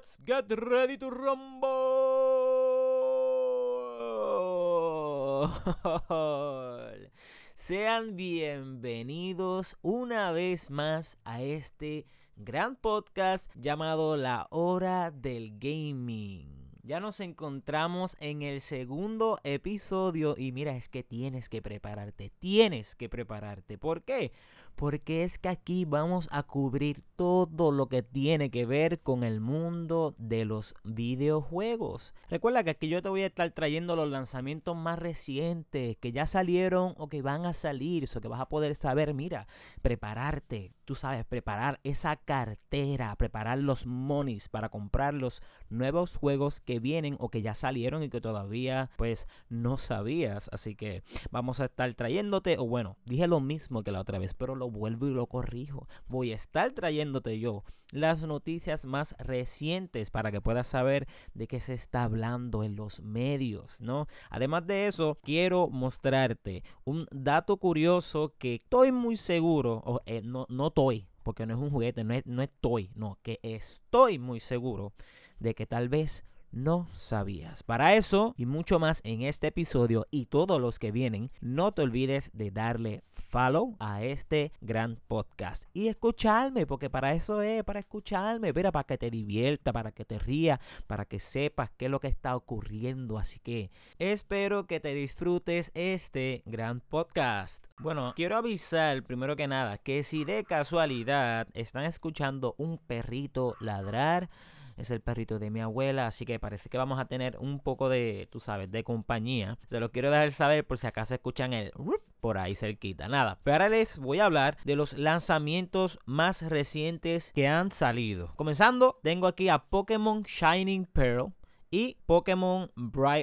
Let's get ready to rumble. Sean bienvenidos una vez más a este gran podcast llamado La Hora del Gaming. Ya nos encontramos en el segundo episodio y mira, es que tienes que prepararte, tienes que prepararte. ¿Por qué? Porque es que aquí vamos a cubrir todo lo que tiene que ver con el mundo de los videojuegos. Recuerda que aquí yo te voy a estar trayendo los lanzamientos más recientes que ya salieron o que van a salir, eso que vas a poder saber, mira, prepararte, tú sabes, preparar esa cartera, preparar los monies para comprar los nuevos juegos que vienen o que ya salieron y que todavía pues no sabías. Así que vamos a estar trayéndote, o bueno, dije lo mismo que la otra vez, pero lo vuelvo y lo corrijo. Voy a estar trayéndote yo las noticias más recientes para que puedas saber de qué se está hablando en los medios, ¿no? Además de eso, quiero mostrarte un dato curioso que estoy muy seguro, o eh, no, no estoy, porque no es un juguete, no, no estoy, no, que estoy muy seguro de que tal vez no sabías. Para eso y mucho más en este episodio y todos los que vienen, no te olvides de darle follow a este gran podcast y escucharme, porque para eso es, para escucharme, para que te divierta, para que te ría, para que sepas qué es lo que está ocurriendo. Así que espero que te disfrutes este gran podcast. Bueno, quiero avisar primero que nada que si de casualidad están escuchando un perrito ladrar, es el perrito de mi abuela, así que parece que vamos a tener un poco de, tú sabes, de compañía. Se lo quiero dejar saber por si acaso escuchan el roof por ahí cerquita. Nada, pero ahora les voy a hablar de los lanzamientos más recientes que han salido. Comenzando, tengo aquí a Pokémon Shining Pearl y Pokémon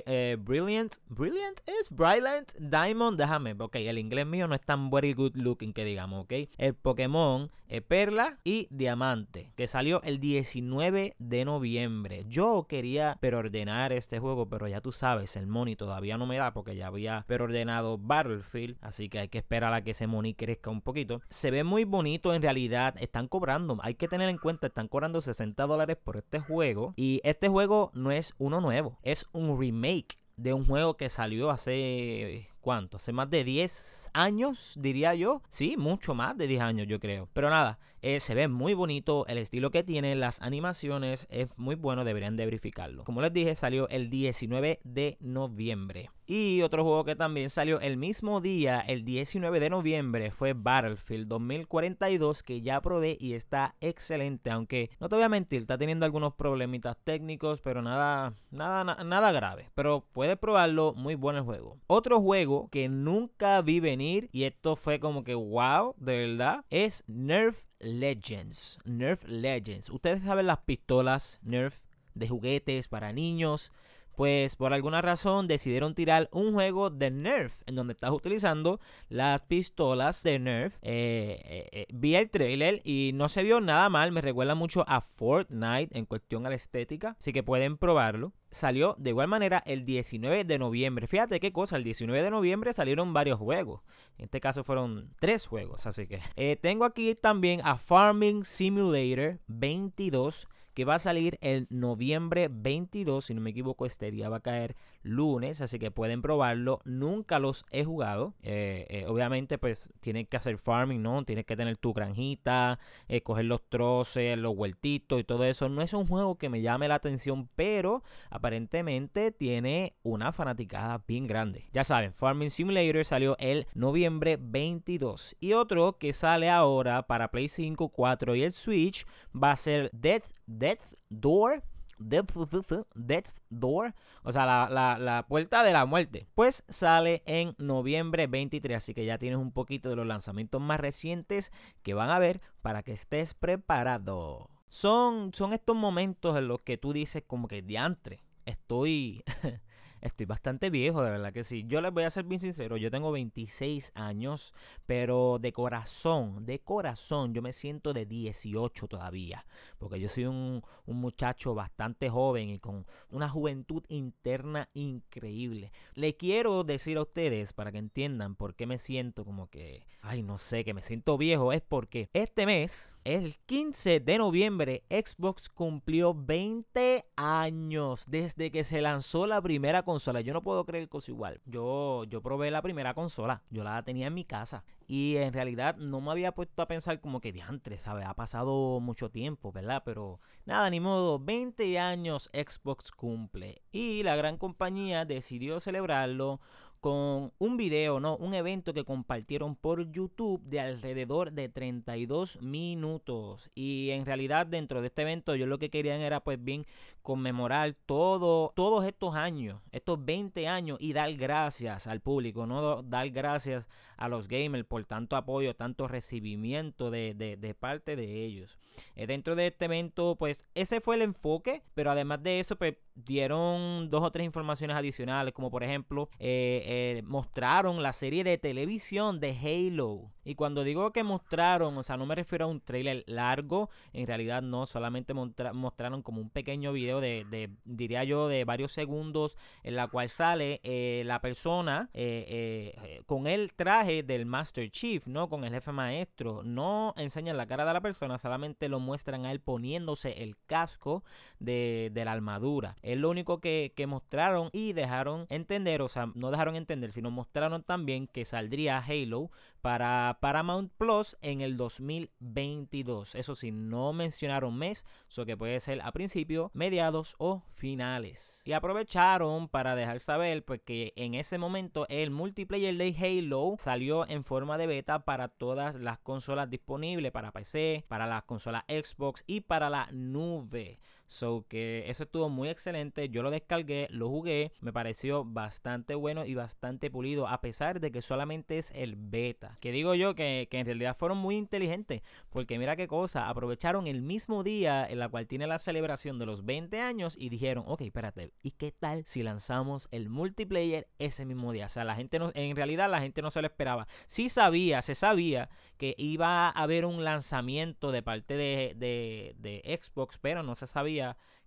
eh, Brilliant. ¿Brilliant es? Brilliant Diamond. Déjame, ok, el inglés mío no es tan very good looking que digamos, ok. El Pokémon Perla y Diamante, que salió el 19 de noviembre. Yo quería perordenar este juego, pero ya tú sabes, el money todavía no me da porque ya había perordenado Battlefield, así que hay que esperar a que ese money crezca un poquito. Se ve muy bonito en realidad, están cobrando, hay que tener en cuenta, están cobrando 60 dólares por este juego y este juego no es uno nuevo, es un remake de un juego que salió hace ¿cuánto? Hace más de 10 años, diría yo. Sí, mucho más de 10 años, yo creo. Pero nada, eh, se ve muy bonito, el estilo que tiene, las animaciones es muy bueno, deberían de verificarlo. Como les dije, salió el 19 de noviembre. Y otro juego que también salió el mismo día, el 19 de noviembre, fue Battlefield 2042, que ya probé y está excelente. Aunque no te voy a mentir, está teniendo algunos problemitas técnicos, pero nada, nada, nada grave. Pero puedes probarlo, muy bueno el juego. Otro juego que nunca vi venir, y esto fue como que wow, de verdad, es Nerf Legends. Nerf Legends. Ustedes saben las pistolas Nerf de juguetes para niños pues por alguna razón decidieron tirar un juego de Nerf en donde estás utilizando las pistolas de Nerf. Eh, eh, eh, vi el trailer y no se vio nada mal, me recuerda mucho a Fortnite en cuestión a la estética, así que pueden probarlo. Salió de igual manera el 19 de noviembre. Fíjate qué cosa, el 19 de noviembre salieron varios juegos. En este caso fueron tres juegos, así que tengo aquí también a Farming Simulator 22 que va a salir el noviembre 22, si no me equivoco, este día va a caer lunes, así que pueden probarlo. Nunca los he jugado. Eh, eh, obviamente, pues tienen que hacer farming, ¿no? Tienes que tener tu granjita, eh, coger los troces, los huertitos y todo eso. No es un juego que me llame la atención, pero aparentemente tiene una fanaticada bien grande. Ya saben, Farming Simulator salió el noviembre 22. Y otro que sale ahora para Play 5, 4 y el Switch va a ser Death Death's Door. Death's Door, o sea, la, la, puerta de la muerte, pues sale en noviembre 23, así que ya tienes un poquito de los lanzamientos más recientes que van a ver para que estés preparado. Son, son estos momentos en los que tú dices como que diantre, estoy estoy bastante viejo, de verdad que sí. Yo les voy a ser bien sincero, yo tengo 26 años, pero de corazón, de corazón, yo me siento de 18 todavía, porque yo soy un, un muchacho bastante joven y con una juventud interna increíble. Le quiero decir a ustedes, para que entiendan por qué me siento como que, ay, no sé, que me siento viejo, es porque este mes el 15 de noviembre Xbox cumplió 20 años desde que se lanzó la primera consola. Yo no puedo creer cosa igual. Yo, yo probé la primera consola. Yo la tenía en mi casa. Y en realidad no me había puesto a pensar como que diantre, ¿sabes? Ha pasado mucho tiempo, ¿verdad? Pero nada, ni modo, 20 años Xbox cumple. Y la gran compañía decidió celebrarlo con un video, ¿no? Un evento que compartieron por YouTube de alrededor de 32 minutos. Y en realidad dentro de este evento yo lo que querían era pues bien conmemorar todo, todos estos años, estos 20 años y dar gracias al público, ¿no? Dar gracias a los gamers por tanto apoyo, tanto recibimiento de, de, parte de ellos. Eh, dentro de este evento pues ese fue el enfoque, pero además de eso pues dieron dos o tres informaciones adicionales, como por ejemplo, eh, eh, mostraron la serie de televisión de Halo. Y cuando digo que mostraron, o sea, no me refiero a un trailer largo, en realidad no, solamente mostraron como un pequeño video de, diría yo, de varios segundos, en la cual sale eh, la persona con el traje del Master Chief, ¿no? Con el jefe maestro. No enseñan la cara de la persona, solamente lo muestran a él poniéndose el casco de, de la armadura. Es lo único que, mostraron y dejaron entender, o sea, no dejaron entender, sino mostraron también que saldría Halo para Paramount Plus en el 2022. Eso sí, no mencionaron mes, eso que puede ser a principios, mediados o finales. Y aprovecharon para dejar saber pues que en ese momento el multiplayer de Halo salió en forma de beta para todas las consolas disponibles, para PC, para las consolas Xbox y para la nube. So que eso estuvo muy excelente. Yo lo descargué, lo jugué, me pareció bastante bueno y bastante pulido, a pesar de que solamente es el beta. Que digo yo que, en realidad fueron muy inteligentes, porque mira qué cosa, aprovecharon el mismo día en la cual tiene la celebración de los 20 años y dijeron, ok, espérate, ¿y qué tal si lanzamos el multiplayer ese mismo día? O sea, la gente no, en realidad la gente no se lo esperaba. Sí sabía, se sabía que iba a haber un lanzamiento de parte de, de Xbox, pero no se sabía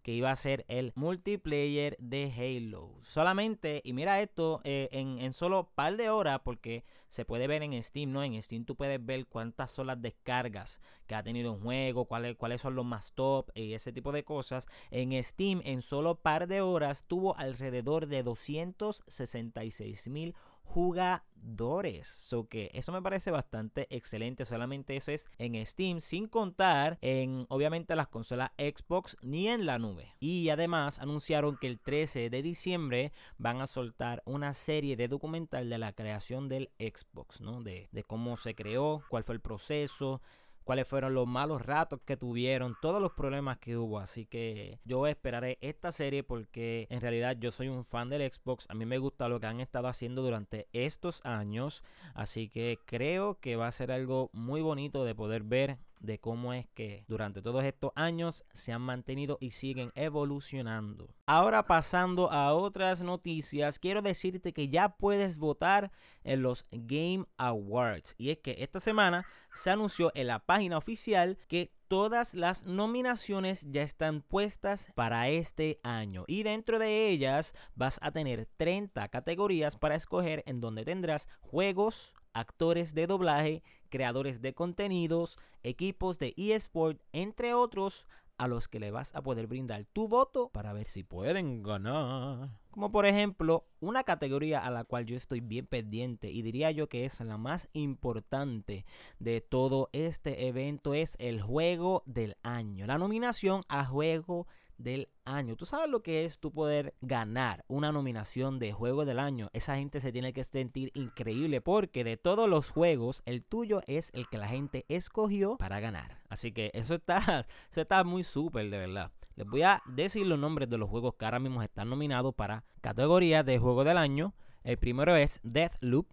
que iba a ser el multiplayer de Halo. Solamente, y mira esto, eh, en, en, solo par de horas, porque se puede ver en Steam, ¿no? En Steam tú puedes ver cuántas son las descargas que ha tenido un juego, cuáles, cuáles son los más top y ese tipo de cosas. En Steam, en solo par de horas, tuvo alrededor de 266 mil jugadores. So que eso me parece bastante excelente. Solamente eso es en Steam, sin contar en obviamente las consolas Xbox ni en la nube. Y además anunciaron que el 13 de diciembre van a soltar una serie de documental de la creación del Xbox, ¿no? De, de cómo se creó, cuál fue el proceso cuáles fueron los malos ratos que tuvieron, todos los problemas que hubo. Así que yo esperaré esta serie porque en realidad yo soy un fan del Xbox. A mí me gusta lo que han estado haciendo durante estos años. Así que creo que va a ser algo muy bonito de poder ver de cómo es que durante todos estos años se han mantenido y siguen evolucionando. Ahora pasando a otras noticias, quiero decirte que ya puedes votar en los Game Awards. Y es que esta semana se anunció en la página oficial que todas las nominaciones ya están puestas para este año y dentro de ellas vas a tener 30 categorías para escoger en donde tendrás juegos, actores de doblaje, creadores de contenidos, equipos de eSport, entre otros, a los que le vas a poder brindar tu voto para ver si pueden ganar. Como por ejemplo, una categoría a la cual yo estoy bien pendiente y diría yo que es la más importante de todo este evento es el juego del año. La nominación a juego del año. ¿Tú sabes lo que es tu poder ganar una nominación de juego del año? Esa gente se tiene que sentir increíble porque de todos los juegos, el tuyo es el que la gente escogió para ganar. Así que eso está, eso está muy súper, de verdad. Les voy a decir los nombres de los juegos que ahora mismo están nominados para categoría de juego del año. El primero es Deathloop.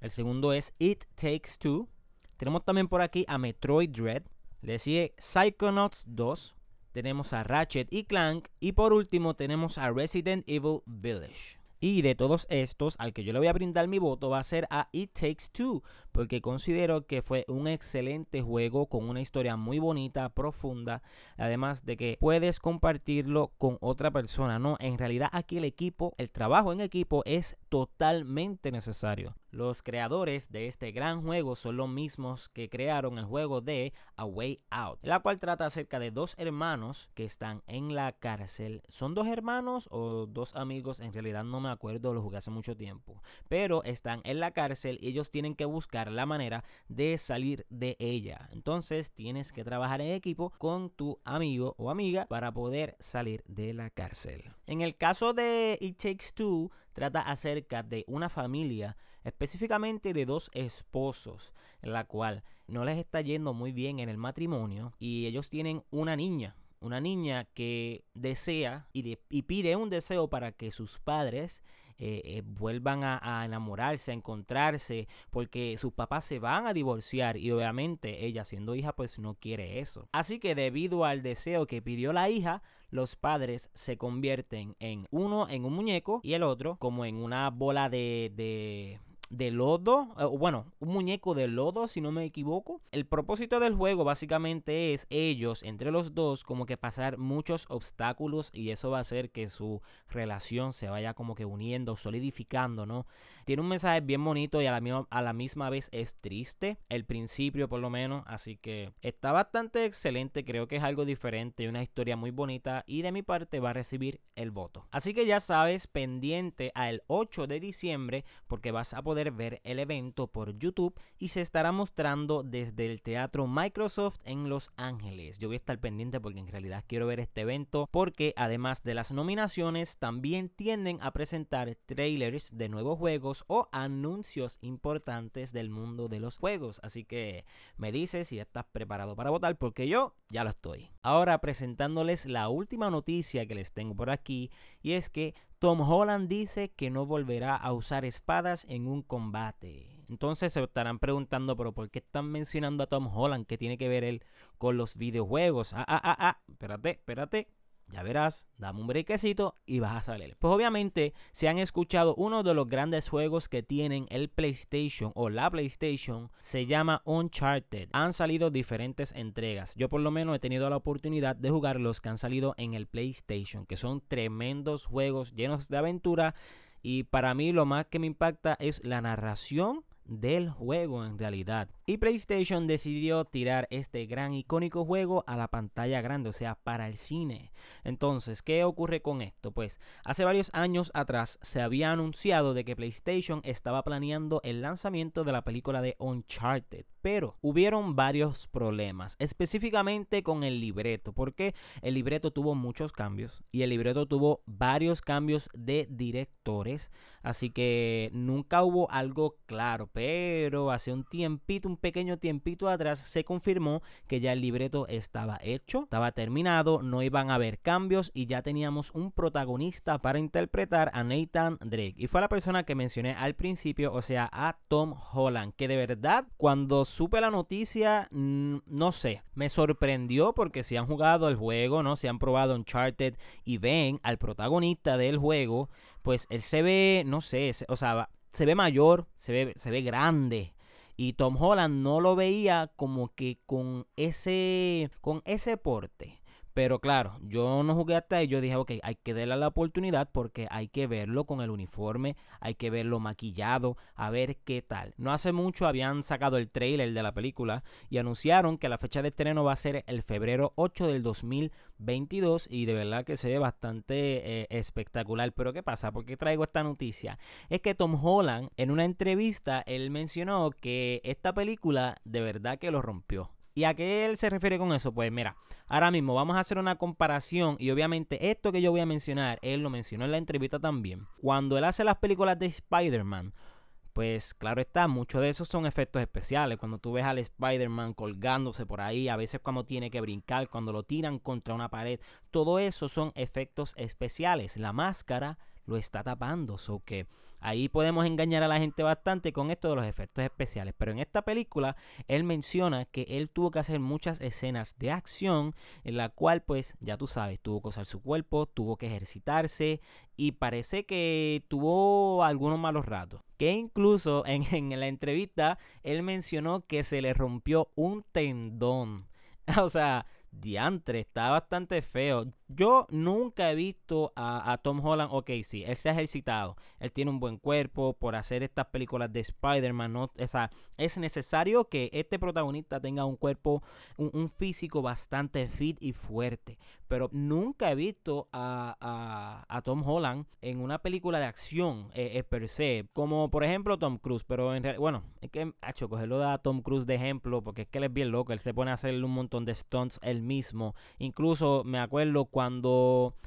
El segundo es It Takes Two. Tenemos también por aquí a Metroid Dread. Le sigue Psychonauts 2 tenemos a Ratchet y Clank y por último tenemos a Resident Evil Village. Y de todos estos, al que yo le voy a brindar mi voto va a ser a It Takes Two, porque considero que fue un excelente juego con una historia muy bonita, profunda, además de que puedes compartirlo con otra persona, ¿no? En realidad aquí el equipo, el trabajo en equipo es totalmente necesario. Los creadores de este gran juego son los mismos que crearon el juego de A Way Out, la cual trata acerca de dos hermanos que están en la cárcel. ¿Son dos hermanos o dos amigos? En realidad no me acuerdo, lo jugué hace mucho tiempo. Pero están en la cárcel y ellos tienen que buscar la manera de salir de ella. Entonces tienes que trabajar en equipo con tu amigo o amiga para poder salir de la cárcel. En el caso de It Takes Two, trata acerca de una familia específicamente de dos esposos, la cual no les está yendo muy bien en el matrimonio y ellos tienen una niña, una niña que desea y, pide un deseo para que sus padres eh, eh, vuelvan a, enamorarse, a encontrarse, porque sus papás se van a divorciar y obviamente ella siendo hija pues no quiere eso. Así que debido al deseo que pidió la hija, los padres se convierten en uno en un muñeco y el otro como en una bola de, de de lodo, eh, bueno, un muñeco de lodo si no me equivoco. El propósito del juego básicamente es ellos, entre los dos, como que pasar muchos obstáculos y eso va a hacer que su relación se vaya como que uniendo, solidificando, ¿no? Tiene un mensaje bien bonito y a la, misma, a la misma vez es triste, el principio por lo menos, así que está bastante excelente, creo que es algo diferente, una historia muy bonita y de mi parte va a recibir el voto. Así que ya sabes, pendiente al 8 de diciembre porque vas a poder ver el evento por YouTube y se estará mostrando desde el Teatro Microsoft en Los Ángeles. Yo voy a estar pendiente porque en realidad quiero ver este evento porque además de las nominaciones también tienden a presentar trailers de nuevos juegos o anuncios importantes del mundo de los juegos. Así que me dices si estás preparado para votar porque yo ya lo estoy. Ahora presentándoles la última noticia que les tengo por aquí y es que Tom Holland dice que no volverá a usar espadas en un combate. Entonces se estarán preguntando, pero ¿por qué están mencionando a Tom Holland? ¿Qué tiene que ver él con los videojuegos? Ah, ah, ah, ah, espérate, espérate. Ya verás, dame un brequecito y vas a salir. Pues obviamente, si han escuchado uno de los grandes juegos que tienen el PlayStation o la PlayStation, se llama Uncharted. Han salido diferentes entregas. Yo por lo menos he tenido la oportunidad de jugar los que han salido en el PlayStation, que son tremendos juegos llenos de aventura. Y para mí lo más que me impacta es la narración del juego en realidad. Y PlayStation decidió tirar este gran icónico juego a la pantalla grande, o sea, para el cine. Entonces, ¿qué ocurre con esto? Pues hace varios años atrás se había anunciado de que PlayStation estaba planeando el lanzamiento de la película de Uncharted, pero hubieron varios problemas, específicamente con el libreto, porque el libreto tuvo muchos cambios y el libreto tuvo varios cambios de directores, así que nunca hubo algo claro, pero hace un tiempito, un pequeño tiempito atrás, se confirmó que ya el libreto estaba hecho, estaba terminado, no iban a haber cambios y ya teníamos un protagonista para interpretar a Nathan Drake. Y fue la persona que mencioné al principio, o sea, a Tom Holland, que de verdad cuando supe la noticia, no sé, me sorprendió porque si han jugado el juego, ¿no? Si han probado Uncharted y ven al protagonista del juego, pues él se ve, no sé, o sea, se ve mayor, se ve, se ve grande. Y Tom Holland no lo veía como que con ese, con ese porte. Pero claro, yo no jugué hasta ahí. Yo dije, ok, hay que darle la oportunidad porque hay que verlo con el uniforme, hay que verlo maquillado, a ver qué tal. No hace mucho habían sacado el trailer de la película y anunciaron que la fecha de estreno va a ser el febrero 8 del 2022 y de verdad que se ve bastante eh, espectacular. Pero ¿qué pasa? ¿Por qué traigo esta noticia? Es que Tom Holland en una entrevista él mencionó que esta película de verdad que lo rompió. ¿Y a qué él se refiere con eso? Pues mira, ahora mismo vamos a hacer una comparación y obviamente esto que yo voy a mencionar, él lo mencionó en la entrevista también. Cuando él hace las películas de Spider-Man, pues claro está, muchos de esos son efectos especiales. Cuando tú ves al Spider-Man colgándose por ahí, a veces cuando tiene que brincar, cuando lo tiran contra una pared, todo eso son efectos especiales. La máscara lo está tapando. So que ahí podemos engañar a la gente bastante con esto de los efectos especiales. Pero en esta película, él menciona que él tuvo que hacer muchas escenas de acción en la cual, pues, ya tú sabes, tuvo que usar su cuerpo, tuvo que ejercitarse y parece que tuvo algunos malos ratos. Que incluso en, en la entrevista, él mencionó que se le rompió un tendón. o sea, diantre, está bastante feo. Yo nunca he visto a, Tom Holland, ok, sí, él se ha ejercitado, él tiene un buen cuerpo por hacer estas películas de Spider-Man, o sea, es necesario que este protagonista tenga un cuerpo, un, físico bastante fit y fuerte, pero nunca he visto a, a, Tom Holland en una película de acción eh, eh, per se, como por ejemplo Tom Cruise, pero en realidad, bueno, es que, hecho, cogerlo a Tom Cruise de ejemplo, porque es que él es bien loco, él se pone a hacer un montón de stunts él mismo, incluso me acuerdo cuando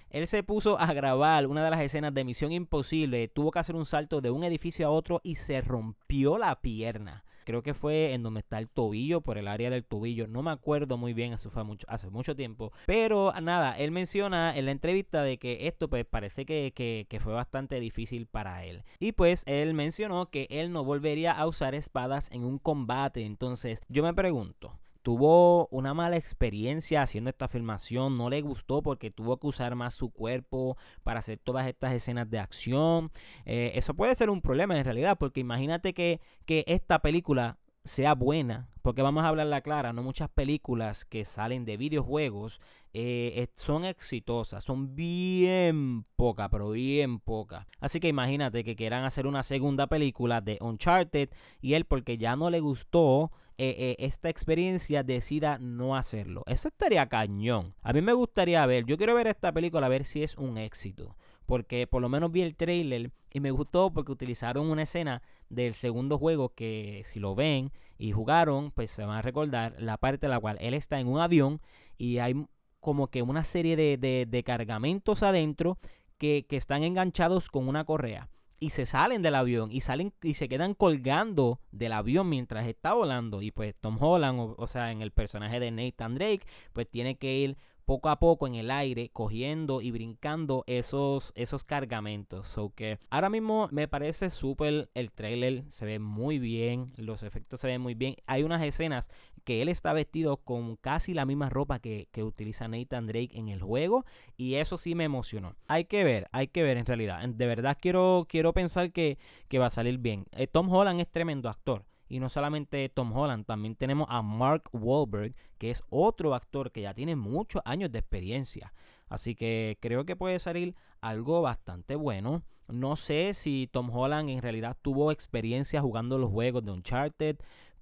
él se puso a grabar una de las escenas de Misión Imposible, tuvo que hacer un salto de un edificio a otro y se rompió la pierna. Creo que fue en donde está el tobillo, por el área del tobillo. No me acuerdo muy bien, eso fue mucho, hace mucho tiempo. Pero nada, él menciona en la entrevista de que esto pues parece que, que fue bastante difícil para él. Y pues él mencionó que él no volvería a usar espadas en un combate. Entonces yo me pregunto, tuvo una mala experiencia haciendo esta filmación, no le gustó porque tuvo que usar más su cuerpo para hacer todas estas escenas de acción. Eh, eso puede ser un problema en realidad, porque imagínate que, que esta película sea buena, porque vamos a hablar la clara, no muchas películas que salen de videojuegos eh, son exitosas, son bien pocas, pero bien pocas. Así que imagínate que quieran hacer una segunda película de Uncharted y él porque ya no le gustó eh, eh, esta experiencia decida no hacerlo. Eso estaría cañón. A mí me gustaría ver, yo quiero ver esta película a ver si es un éxito. Porque por lo menos vi el trailer y me gustó porque utilizaron una escena del segundo juego que si lo ven y jugaron, pues se van a recordar la parte en la cual él está en un avión y hay como que una serie de, cargamentos adentro que, que están enganchados con una correa y se salen del avión y salen y se quedan colgando del avión mientras está volando y pues Tom Holland o, sea en el personaje de Nathan Drake pues tiene que ir poco a poco en el aire, cogiendo y brincando esos, esos cargamentos. So que ahora mismo me parece súper el trailer, se ve muy bien, los efectos se ven muy bien. Hay unas escenas que él está vestido con casi la misma ropa que, utiliza Nathan Drake en el juego y eso sí me emocionó. Hay que ver, hay que ver en realidad. De verdad quiero, quiero pensar que, que va a salir bien. Eh, Tom Holland es tremendo actor. Y no solamente Tom Holland, también tenemos a Mark Wahlberg, que es otro actor que ya tiene muchos años de experiencia. Así que creo que puede salir algo bastante bueno. No sé si Tom Holland en realidad tuvo experiencia jugando los juegos de Uncharted,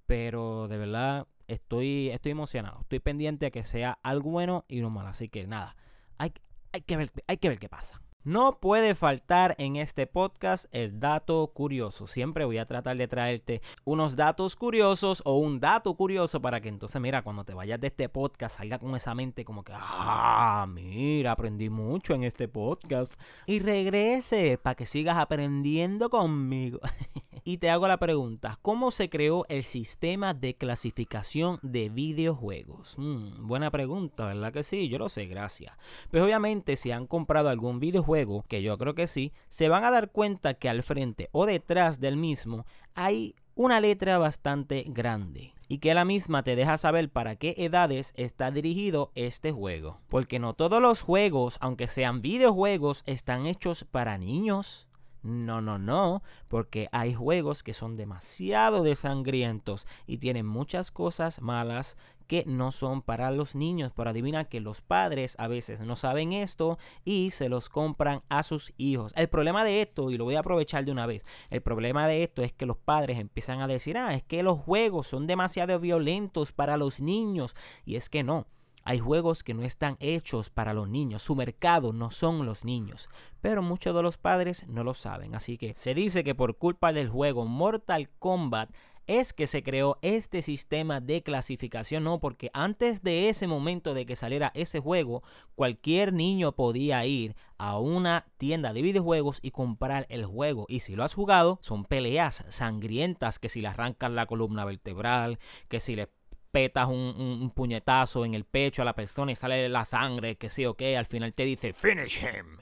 pero de verdad estoy, estoy emocionado. Estoy pendiente a que sea algo bueno y no malo. Así que nada, hay, hay, que, ver, hay que ver qué pasa. No puede faltar en este podcast el dato curioso. Siempre voy a tratar de traerte unos datos curiosos o un dato curioso para que entonces, mira, cuando te vayas de este podcast salga con esa mente como que, ah, mira, aprendí mucho en este podcast. Y regrese para que sigas aprendiendo conmigo. y te hago la pregunta, ¿cómo se creó el sistema de clasificación de videojuegos? Mm, buena pregunta, ¿verdad que sí? Yo lo sé, gracias. Pues obviamente si han comprado algún videojuego, que yo creo que sí, se van a dar cuenta que al frente o detrás del mismo hay una letra bastante grande y que la misma te deja saber para qué edades está dirigido este juego. Porque no todos los juegos, aunque sean videojuegos, están hechos para niños. No, no, no, porque hay juegos que son demasiado desangrientos y tienen muchas cosas malas que no son para los niños. Pero adivina que los padres a veces no saben esto y se los compran a sus hijos. El problema de esto, y lo voy a aprovechar de una vez, el problema de esto es que los padres empiezan a decir, ah, es que los juegos son demasiado violentos para los niños. Y es que no. Hay juegos que no están hechos para los niños, su mercado no son los niños, pero muchos de los padres no lo saben, así que se dice que por culpa del juego Mortal Kombat es que se creó este sistema de clasificación, no, porque antes de ese momento de que saliera ese juego, cualquier niño podía ir a una tienda de videojuegos y comprar el juego. Y si lo has jugado, son peleas sangrientas que si le arrancan la columna vertebral, que si le petas un, puñetazo en el pecho a la persona y sale la sangre, que sí o al final te dice finish him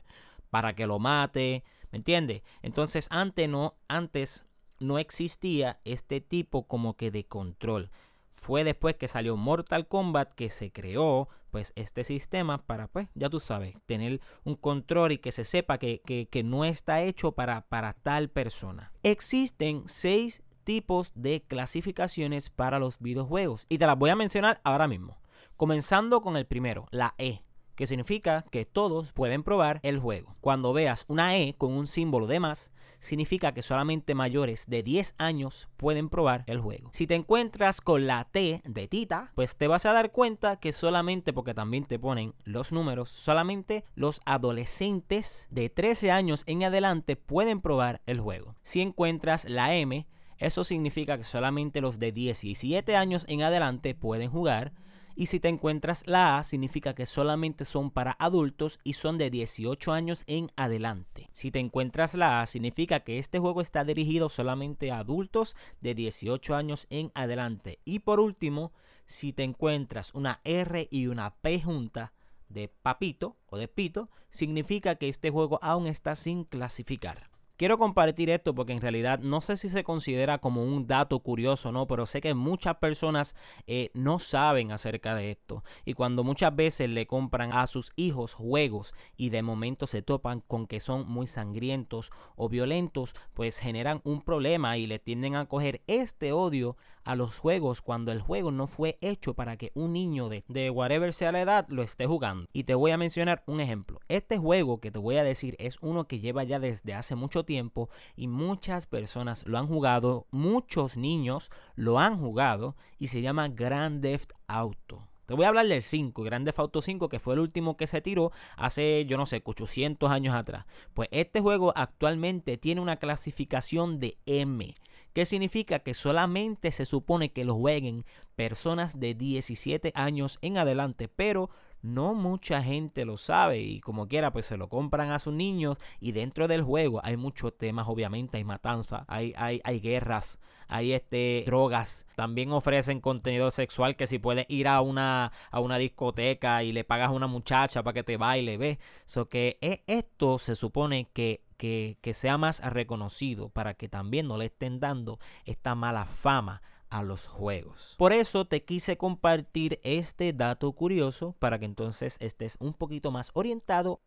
para que lo mate, ¿me entiendes? Entonces antes no, antes no existía este tipo como que de control. Fue después que salió Mortal Kombat que se creó pues este sistema para pues ya tú sabes tener un control y que se sepa que, que, no está hecho para, para tal persona. Existen seis tipos de clasificaciones para los videojuegos. Y te las voy a mencionar ahora mismo. Comenzando con el primero, la E, que significa que todos pueden probar el juego. Cuando veas una E con un símbolo de más, significa que solamente mayores de 10 años pueden probar el juego. Si te encuentras con la T de Tita, pues te vas a dar cuenta que solamente, porque también te ponen los números, solamente los adolescentes de 13 años en adelante pueden probar el juego. Si encuentras la M, eso significa que solamente los de 17 años en adelante pueden jugar y si te encuentras la A, significa que solamente son para adultos y son de 18 años en adelante. Si te encuentras la A, significa que este juego está dirigido solamente a adultos de 18 años en adelante. Y por último, si te encuentras una R y una P junta de papito o de pito, significa que este juego aún está sin clasificar. Quiero compartir esto porque en realidad no sé si se considera como un dato curioso o no, pero sé que muchas personas eh, no saben acerca de esto. Y cuando muchas veces le compran a sus hijos juegos y de momento se topan con que son muy sangrientos o violentos, pues generan un problema y le tienden a coger este odio a los juegos cuando el juego no fue hecho para que un niño de, de whatever sea la edad lo esté jugando. Y te voy a mencionar un ejemplo. Este juego que te voy a decir es uno que lleva ya desde hace mucho tiempo y muchas personas lo han jugado, muchos niños lo han jugado y se llama Grand Theft Auto. Te voy a hablar del 5, Grand Theft Auto 5, que fue el último que se tiró hace, yo no sé, 800 años atrás. Pues este juego actualmente tiene una clasificación de M. ¿Qué significa? Que solamente se supone que lo jueguen personas de 17 años en adelante, pero no mucha gente lo sabe y como quiera pues se lo compran a sus niños y dentro del juego hay muchos temas obviamente hay matanza hay, hay, hay guerras hay este drogas también ofrecen contenido sexual que si puedes ir a una a una discoteca y le pagas a una muchacha para que te baile ve so que e, esto se supone que que, sea más reconocido para que también no le estén dando esta mala fama a los juegos. Por eso te quise compartir este dato curioso para que entonces estés un poquito más orientado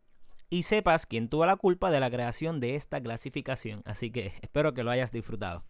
y sepas quién tuvo la culpa de la creación de esta clasificación. Así que espero que lo hayas disfrutado.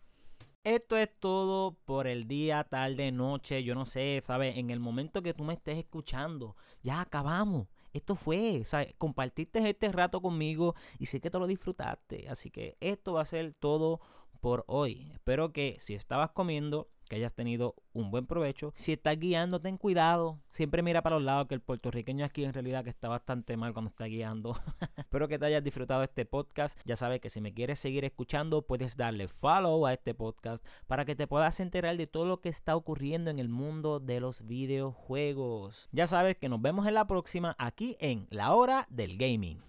Esto es todo por el día, tarde, noche, yo no sé, ¿sabes? En el momento que tú me estés escuchando, ya acabamos esto fue, o sea, compartiste este rato conmigo y sé que te lo disfrutaste. Así que esto va a ser todo por hoy. Espero que si estabas comiendo, que hayas tenido un buen provecho. Si estás guiando, ten cuidado. Siempre mira para los lados que el puertorriqueño aquí en realidad que está bastante mal cuando está guiando. Espero que te hayas disfrutado este podcast. Ya sabes que si me quieres seguir escuchando, puedes darle follow a este podcast para que te puedas enterar de todo lo que está ocurriendo en el mundo de los videojuegos. Ya sabes que nos vemos en la próxima aquí en La Hora del Gaming.